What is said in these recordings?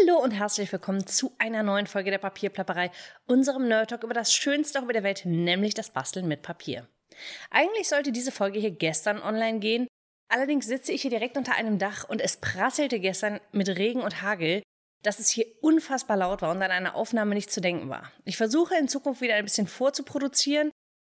Hallo und herzlich willkommen zu einer neuen Folge der Papierplapperei, unserem Nerd Talk über das schönste Hobby der Welt, nämlich das Basteln mit Papier. Eigentlich sollte diese Folge hier gestern online gehen, allerdings sitze ich hier direkt unter einem Dach und es prasselte gestern mit Regen und Hagel, dass es hier unfassbar laut war und an eine Aufnahme nicht zu denken war. Ich versuche in Zukunft wieder ein bisschen vorzuproduzieren,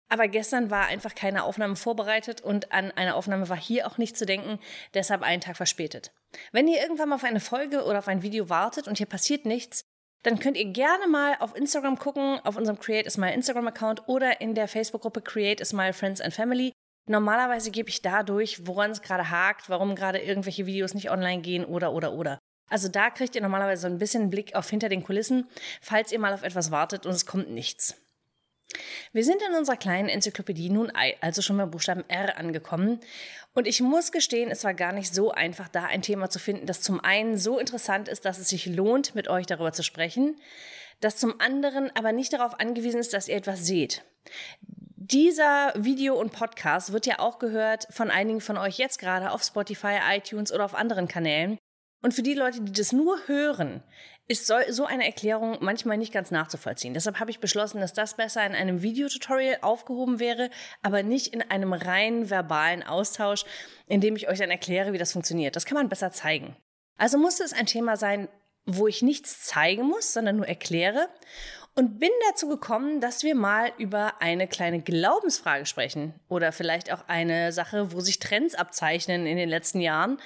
aber gestern war einfach keine Aufnahme vorbereitet und an eine Aufnahme war hier auch nicht zu denken, deshalb einen Tag verspätet. Wenn ihr irgendwann mal auf eine Folge oder auf ein Video wartet und hier passiert nichts, dann könnt ihr gerne mal auf Instagram gucken, auf unserem Create a Smile Instagram-Account oder in der Facebook-Gruppe Create a Smile Friends and Family. Normalerweise gebe ich da durch, woran es gerade hakt, warum gerade irgendwelche Videos nicht online gehen oder oder oder. Also da kriegt ihr normalerweise so ein bisschen Blick auf hinter den Kulissen, falls ihr mal auf etwas wartet und es kommt nichts. Wir sind in unserer kleinen Enzyklopädie nun also schon beim Buchstaben R angekommen. Und ich muss gestehen, es war gar nicht so einfach, da ein Thema zu finden, das zum einen so interessant ist, dass es sich lohnt, mit euch darüber zu sprechen, das zum anderen aber nicht darauf angewiesen ist, dass ihr etwas seht. Dieser Video und Podcast wird ja auch gehört von einigen von euch jetzt gerade auf Spotify, iTunes oder auf anderen Kanälen. Und für die Leute, die das nur hören, ist so eine Erklärung manchmal nicht ganz nachzuvollziehen. Deshalb habe ich beschlossen, dass das besser in einem Videotutorial aufgehoben wäre, aber nicht in einem rein verbalen Austausch, in dem ich euch dann erkläre, wie das funktioniert. Das kann man besser zeigen. Also musste es ein Thema sein, wo ich nichts zeigen muss, sondern nur erkläre und bin dazu gekommen, dass wir mal über eine kleine Glaubensfrage sprechen oder vielleicht auch eine Sache, wo sich Trends abzeichnen in den letzten Jahren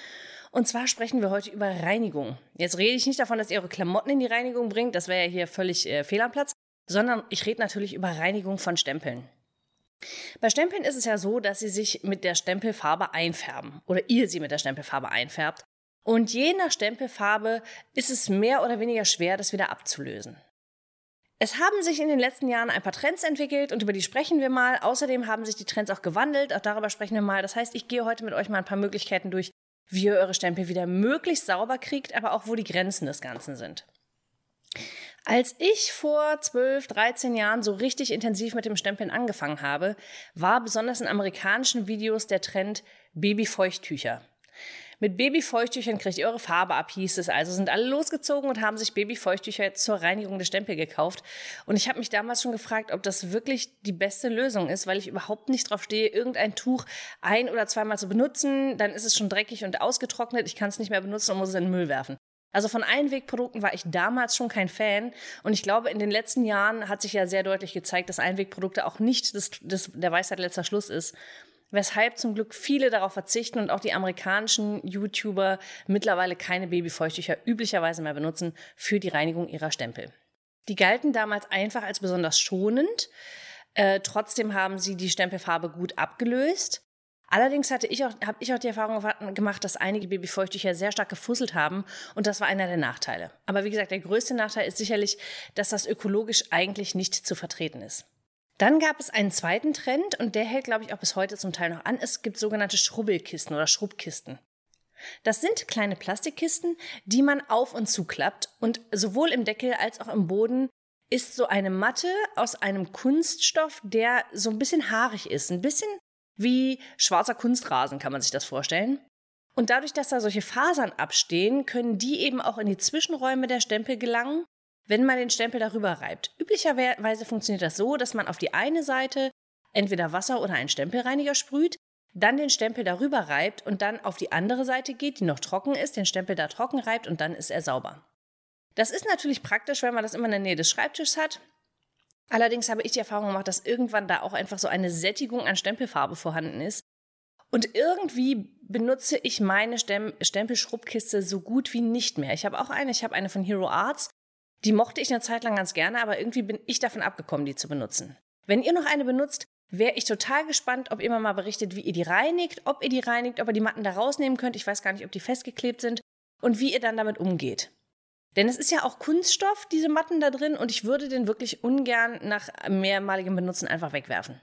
und zwar sprechen wir heute über Reinigung. Jetzt rede ich nicht davon, dass ihr eure Klamotten in die Reinigung bringt, das wäre ja hier völlig äh, fehl am Platz, sondern ich rede natürlich über Reinigung von Stempeln. Bei Stempeln ist es ja so, dass sie sich mit der Stempelfarbe einfärben oder ihr sie mit der Stempelfarbe einfärbt. Und je nach Stempelfarbe ist es mehr oder weniger schwer, das wieder abzulösen. Es haben sich in den letzten Jahren ein paar Trends entwickelt und über die sprechen wir mal. Außerdem haben sich die Trends auch gewandelt, auch darüber sprechen wir mal. Das heißt, ich gehe heute mit euch mal ein paar Möglichkeiten durch, wie ihr eure Stempel wieder möglichst sauber kriegt, aber auch wo die Grenzen des Ganzen sind. Als ich vor 12, 13 Jahren so richtig intensiv mit dem Stempeln angefangen habe, war besonders in amerikanischen Videos der Trend Babyfeuchttücher. Mit Babyfeuchttüchern kriegt ihr eure Farbe ab, hieß es. Also sind alle losgezogen und haben sich Babyfeuchttücher zur Reinigung der Stempel gekauft. Und ich habe mich damals schon gefragt, ob das wirklich die beste Lösung ist, weil ich überhaupt nicht drauf stehe, irgendein Tuch ein- oder zweimal zu benutzen. Dann ist es schon dreckig und ausgetrocknet. Ich kann es nicht mehr benutzen und muss es in den Müll werfen. Also von Einwegprodukten war ich damals schon kein Fan. Und ich glaube, in den letzten Jahren hat sich ja sehr deutlich gezeigt, dass Einwegprodukte auch nicht das, das, der Weisheit letzter Schluss ist weshalb zum Glück viele darauf verzichten und auch die amerikanischen YouTuber mittlerweile keine Babyfeuchttücher üblicherweise mehr benutzen für die Reinigung ihrer Stempel. Die galten damals einfach als besonders schonend. Äh, trotzdem haben sie die Stempelfarbe gut abgelöst. Allerdings hatte ich auch, habe ich auch die Erfahrung gemacht, dass einige Babyfeuchttücher sehr stark gefusselt haben und das war einer der Nachteile. Aber wie gesagt, der größte Nachteil ist sicherlich, dass das ökologisch eigentlich nicht zu vertreten ist. Dann gab es einen zweiten Trend und der hält, glaube ich, auch bis heute zum Teil noch an. Es gibt sogenannte Schrubbelkisten oder Schrubbkisten. Das sind kleine Plastikkisten, die man auf und zuklappt und sowohl im Deckel als auch im Boden ist so eine Matte aus einem Kunststoff, der so ein bisschen haarig ist, ein bisschen wie schwarzer Kunstrasen kann man sich das vorstellen. Und dadurch, dass da solche Fasern abstehen, können die eben auch in die Zwischenräume der Stempel gelangen wenn man den Stempel darüber reibt. Üblicherweise funktioniert das so, dass man auf die eine Seite entweder Wasser oder einen Stempelreiniger sprüht, dann den Stempel darüber reibt und dann auf die andere Seite geht, die noch trocken ist, den Stempel da trocken reibt und dann ist er sauber. Das ist natürlich praktisch, wenn man das immer in der Nähe des Schreibtischs hat. Allerdings habe ich die Erfahrung gemacht, dass irgendwann da auch einfach so eine Sättigung an Stempelfarbe vorhanden ist. Und irgendwie benutze ich meine Stempelschrubbkiste so gut wie nicht mehr. Ich habe auch eine, ich habe eine von Hero Arts. Die mochte ich eine Zeit lang ganz gerne, aber irgendwie bin ich davon abgekommen, die zu benutzen. Wenn ihr noch eine benutzt, wäre ich total gespannt, ob ihr mal berichtet, wie ihr die reinigt, ob ihr die reinigt, ob ihr die Matten da rausnehmen könnt. Ich weiß gar nicht, ob die festgeklebt sind und wie ihr dann damit umgeht. Denn es ist ja auch Kunststoff, diese Matten da drin, und ich würde den wirklich ungern nach mehrmaligem Benutzen einfach wegwerfen.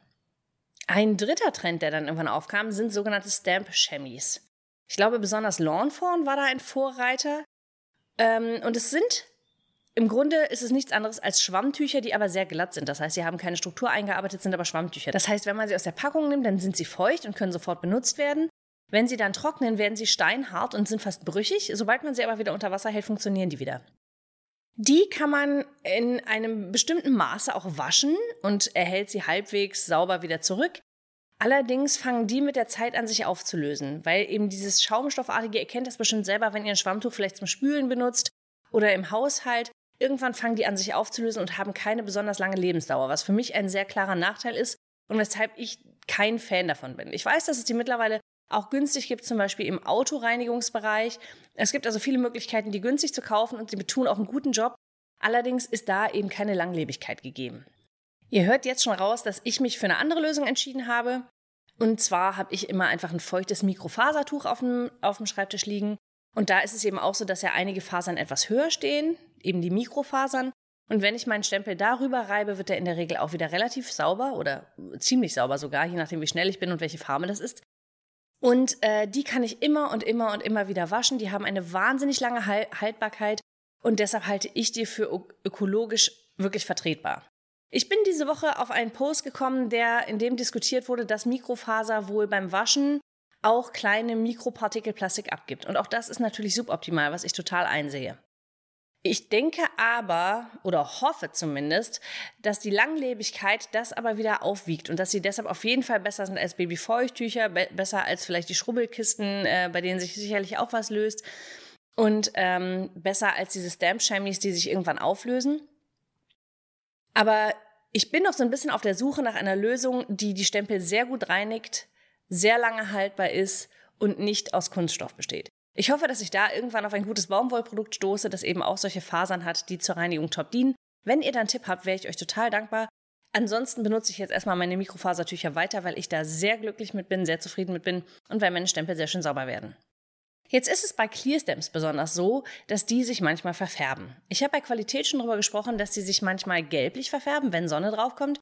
Ein dritter Trend, der dann irgendwann aufkam, sind sogenannte Stamp-Chemis. Ich glaube, besonders Lawnfawn war da ein Vorreiter. Ähm, und es sind im Grunde ist es nichts anderes als Schwammtücher, die aber sehr glatt sind. Das heißt, sie haben keine Struktur eingearbeitet, sind aber Schwammtücher. Das heißt, wenn man sie aus der Packung nimmt, dann sind sie feucht und können sofort benutzt werden. Wenn sie dann trocknen, werden sie steinhart und sind fast brüchig. Sobald man sie aber wieder unter Wasser hält, funktionieren die wieder. Die kann man in einem bestimmten Maße auch waschen und erhält sie halbwegs sauber wieder zurück. Allerdings fangen die mit der Zeit an, sich aufzulösen, weil eben dieses Schaumstoffartige, ihr kennt das bestimmt selber, wenn ihr ein Schwammtuch vielleicht zum Spülen benutzt oder im Haushalt. Irgendwann fangen die an, sich aufzulösen und haben keine besonders lange Lebensdauer, was für mich ein sehr klarer Nachteil ist und weshalb ich kein Fan davon bin. Ich weiß, dass es die mittlerweile auch günstig gibt, zum Beispiel im Autoreinigungsbereich. Es gibt also viele Möglichkeiten, die günstig zu kaufen und sie tun auch einen guten Job. Allerdings ist da eben keine Langlebigkeit gegeben. Ihr hört jetzt schon raus, dass ich mich für eine andere Lösung entschieden habe. Und zwar habe ich immer einfach ein feuchtes Mikrofasertuch auf dem, auf dem Schreibtisch liegen. Und da ist es eben auch so, dass ja einige Fasern etwas höher stehen, eben die Mikrofasern. Und wenn ich meinen Stempel darüber reibe, wird er in der Regel auch wieder relativ sauber oder ziemlich sauber sogar, je nachdem, wie schnell ich bin und welche Farbe das ist. Und äh, die kann ich immer und immer und immer wieder waschen. Die haben eine wahnsinnig lange Haltbarkeit und deshalb halte ich die für ökologisch wirklich vertretbar. Ich bin diese Woche auf einen Post gekommen, der in dem diskutiert wurde, dass Mikrofaser wohl beim Waschen auch kleine Mikropartikel Plastik abgibt. Und auch das ist natürlich suboptimal, was ich total einsehe. Ich denke aber oder hoffe zumindest, dass die Langlebigkeit das aber wieder aufwiegt und dass sie deshalb auf jeden Fall besser sind als Babyfeuchttücher, be besser als vielleicht die Schrubbelkisten, äh, bei denen sich sicherlich auch was löst und ähm, besser als diese Stamp-Chamois, die sich irgendwann auflösen. Aber ich bin noch so ein bisschen auf der Suche nach einer Lösung, die die Stempel sehr gut reinigt, sehr lange haltbar ist und nicht aus Kunststoff besteht. Ich hoffe, dass ich da irgendwann auf ein gutes Baumwollprodukt stoße, das eben auch solche Fasern hat, die zur Reinigung top dienen. Wenn ihr da einen Tipp habt, wäre ich euch total dankbar. Ansonsten benutze ich jetzt erstmal meine Mikrofasertücher weiter, weil ich da sehr glücklich mit bin, sehr zufrieden mit bin und weil meine Stempel sehr schön sauber werden. Jetzt ist es bei Clearstamps besonders so, dass die sich manchmal verfärben. Ich habe bei Qualität schon darüber gesprochen, dass sie sich manchmal gelblich verfärben, wenn Sonne draufkommt.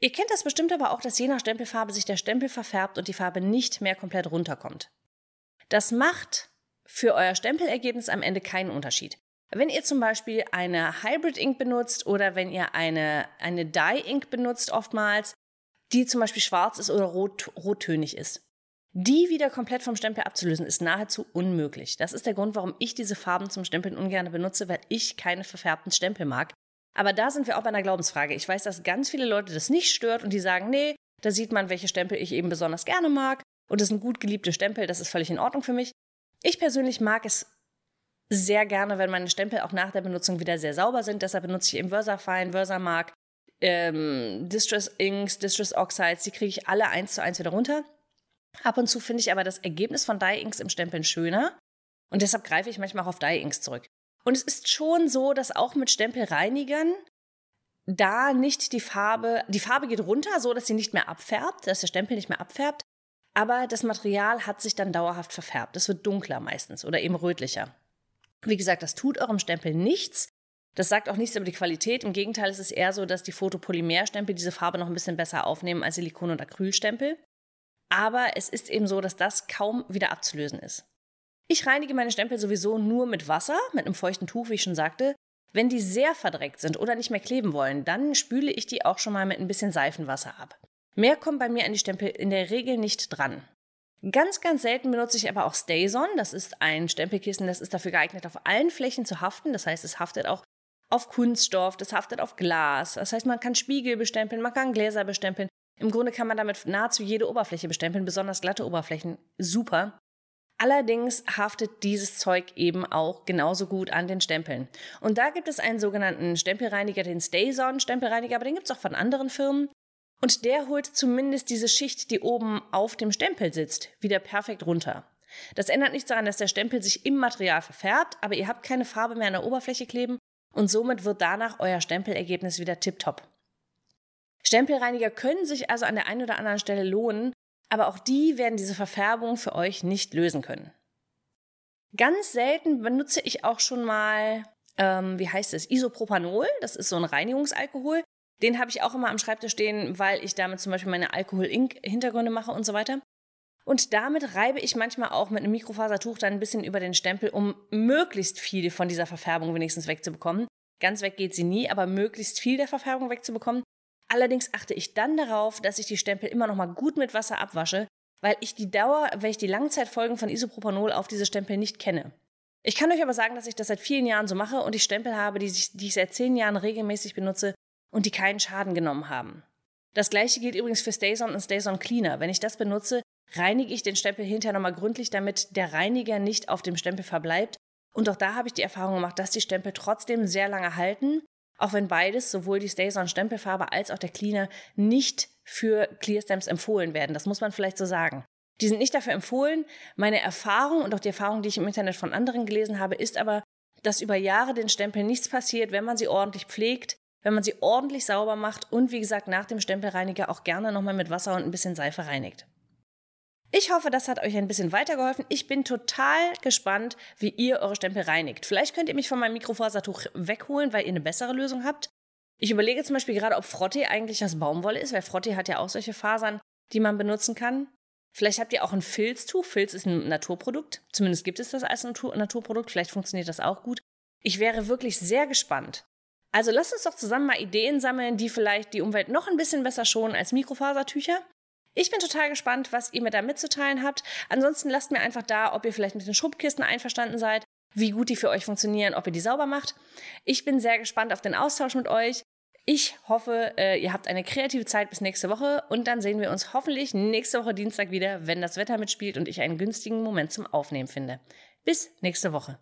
Ihr kennt das bestimmt aber auch, dass je nach Stempelfarbe sich der Stempel verfärbt und die Farbe nicht mehr komplett runterkommt. Das macht für euer Stempelergebnis am Ende keinen Unterschied. Wenn ihr zum Beispiel eine Hybrid Ink benutzt oder wenn ihr eine, eine Dye Ink benutzt oftmals, die zum Beispiel schwarz ist oder rot, rottönig ist, die wieder komplett vom Stempel abzulösen, ist nahezu unmöglich. Das ist der Grund, warum ich diese Farben zum Stempeln ungern benutze, weil ich keine verfärbten Stempel mag. Aber da sind wir auch bei einer Glaubensfrage. Ich weiß, dass ganz viele Leute das nicht stört und die sagen, nee, da sieht man, welche Stempel ich eben besonders gerne mag. Und das sind gut geliebte Stempel, das ist völlig in Ordnung für mich. Ich persönlich mag es sehr gerne, wenn meine Stempel auch nach der Benutzung wieder sehr sauber sind. Deshalb benutze ich eben Versafine, Versamark, ähm, Distress Inks, Distress Oxides. Die kriege ich alle eins zu eins wieder runter. Ab und zu finde ich aber das Ergebnis von Dye Inks im Stempeln schöner. Und deshalb greife ich manchmal auch auf Dye Inks zurück. Und es ist schon so, dass auch mit Stempelreinigern da nicht die Farbe, die Farbe geht runter, so dass sie nicht mehr abfärbt, dass der Stempel nicht mehr abfärbt aber das Material hat sich dann dauerhaft verfärbt. Es wird dunkler meistens oder eben rötlicher. Wie gesagt, das tut eurem Stempel nichts. Das sagt auch nichts über die Qualität. Im Gegenteil, es ist eher so, dass die Fotopolymerstempel diese Farbe noch ein bisschen besser aufnehmen als Silikon- und Acrylstempel. Aber es ist eben so, dass das kaum wieder abzulösen ist. Ich reinige meine Stempel sowieso nur mit Wasser, mit einem feuchten Tuch, wie ich schon sagte. Wenn die sehr verdreckt sind oder nicht mehr kleben wollen, dann spüle ich die auch schon mal mit ein bisschen Seifenwasser ab. Mehr kommt bei mir an die Stempel in der Regel nicht dran. Ganz, ganz selten benutze ich aber auch StayZone. Das ist ein Stempelkissen, das ist dafür geeignet, auf allen Flächen zu haften. Das heißt, es haftet auch auf Kunststoff, das haftet auf Glas. Das heißt, man kann Spiegel bestempeln, man kann Gläser bestempeln. Im Grunde kann man damit nahezu jede Oberfläche bestempeln, besonders glatte Oberflächen. Super. Allerdings haftet dieses Zeug eben auch genauso gut an den Stempeln. Und da gibt es einen sogenannten Stempelreiniger, den StayZone Stempelreiniger, aber den gibt es auch von anderen Firmen. Und der holt zumindest diese Schicht, die oben auf dem Stempel sitzt, wieder perfekt runter. Das ändert nichts daran, dass der Stempel sich im Material verfärbt, aber ihr habt keine Farbe mehr an der Oberfläche kleben und somit wird danach euer Stempelergebnis wieder tipptopp. Stempelreiniger können sich also an der einen oder anderen Stelle lohnen, aber auch die werden diese Verfärbung für euch nicht lösen können. Ganz selten benutze ich auch schon mal, ähm, wie heißt es, Isopropanol. Das ist so ein Reinigungsalkohol. Den habe ich auch immer am Schreibtisch stehen, weil ich damit zum Beispiel meine Alkohol-Ink-Hintergründe mache und so weiter. Und damit reibe ich manchmal auch mit einem Mikrofasertuch dann ein bisschen über den Stempel, um möglichst viel von dieser Verfärbung wenigstens wegzubekommen. Ganz weg geht sie nie, aber möglichst viel der Verfärbung wegzubekommen. Allerdings achte ich dann darauf, dass ich die Stempel immer noch mal gut mit Wasser abwasche, weil ich die Dauer, weil ich die Langzeitfolgen von Isopropanol auf diese Stempel nicht kenne. Ich kann euch aber sagen, dass ich das seit vielen Jahren so mache und ich Stempel habe, die ich, die ich seit zehn Jahren regelmäßig benutze und die keinen Schaden genommen haben. Das gleiche gilt übrigens für Stayson und Stayson Cleaner. Wenn ich das benutze, reinige ich den Stempel hinterher nochmal gründlich, damit der Reiniger nicht auf dem Stempel verbleibt. Und auch da habe ich die Erfahrung gemacht, dass die Stempel trotzdem sehr lange halten, auch wenn beides, sowohl die Stayson Stempelfarbe als auch der Cleaner, nicht für Clearstamps empfohlen werden. Das muss man vielleicht so sagen. Die sind nicht dafür empfohlen. Meine Erfahrung und auch die Erfahrung, die ich im Internet von anderen gelesen habe, ist aber, dass über Jahre den Stempeln nichts passiert, wenn man sie ordentlich pflegt, wenn man sie ordentlich sauber macht und wie gesagt nach dem Stempelreiniger auch gerne nochmal mit Wasser und ein bisschen Seife reinigt. Ich hoffe, das hat euch ein bisschen weitergeholfen. Ich bin total gespannt, wie ihr eure Stempel reinigt. Vielleicht könnt ihr mich von meinem Mikrofasertuch wegholen, weil ihr eine bessere Lösung habt. Ich überlege zum Beispiel gerade, ob Frottee eigentlich aus Baumwolle ist, weil Frottee hat ja auch solche Fasern, die man benutzen kann. Vielleicht habt ihr auch ein Filztuch. Filz ist ein Naturprodukt. Zumindest gibt es das als Naturprodukt. Vielleicht funktioniert das auch gut. Ich wäre wirklich sehr gespannt, also lasst uns doch zusammen mal Ideen sammeln, die vielleicht die Umwelt noch ein bisschen besser schonen als Mikrofasertücher. Ich bin total gespannt, was ihr mir da mitzuteilen habt. Ansonsten lasst mir einfach da, ob ihr vielleicht mit den Schubkisten einverstanden seid, wie gut die für euch funktionieren, ob ihr die sauber macht. Ich bin sehr gespannt auf den Austausch mit euch. Ich hoffe, äh, ihr habt eine kreative Zeit bis nächste Woche und dann sehen wir uns hoffentlich nächste Woche Dienstag wieder, wenn das Wetter mitspielt und ich einen günstigen Moment zum Aufnehmen finde. Bis nächste Woche.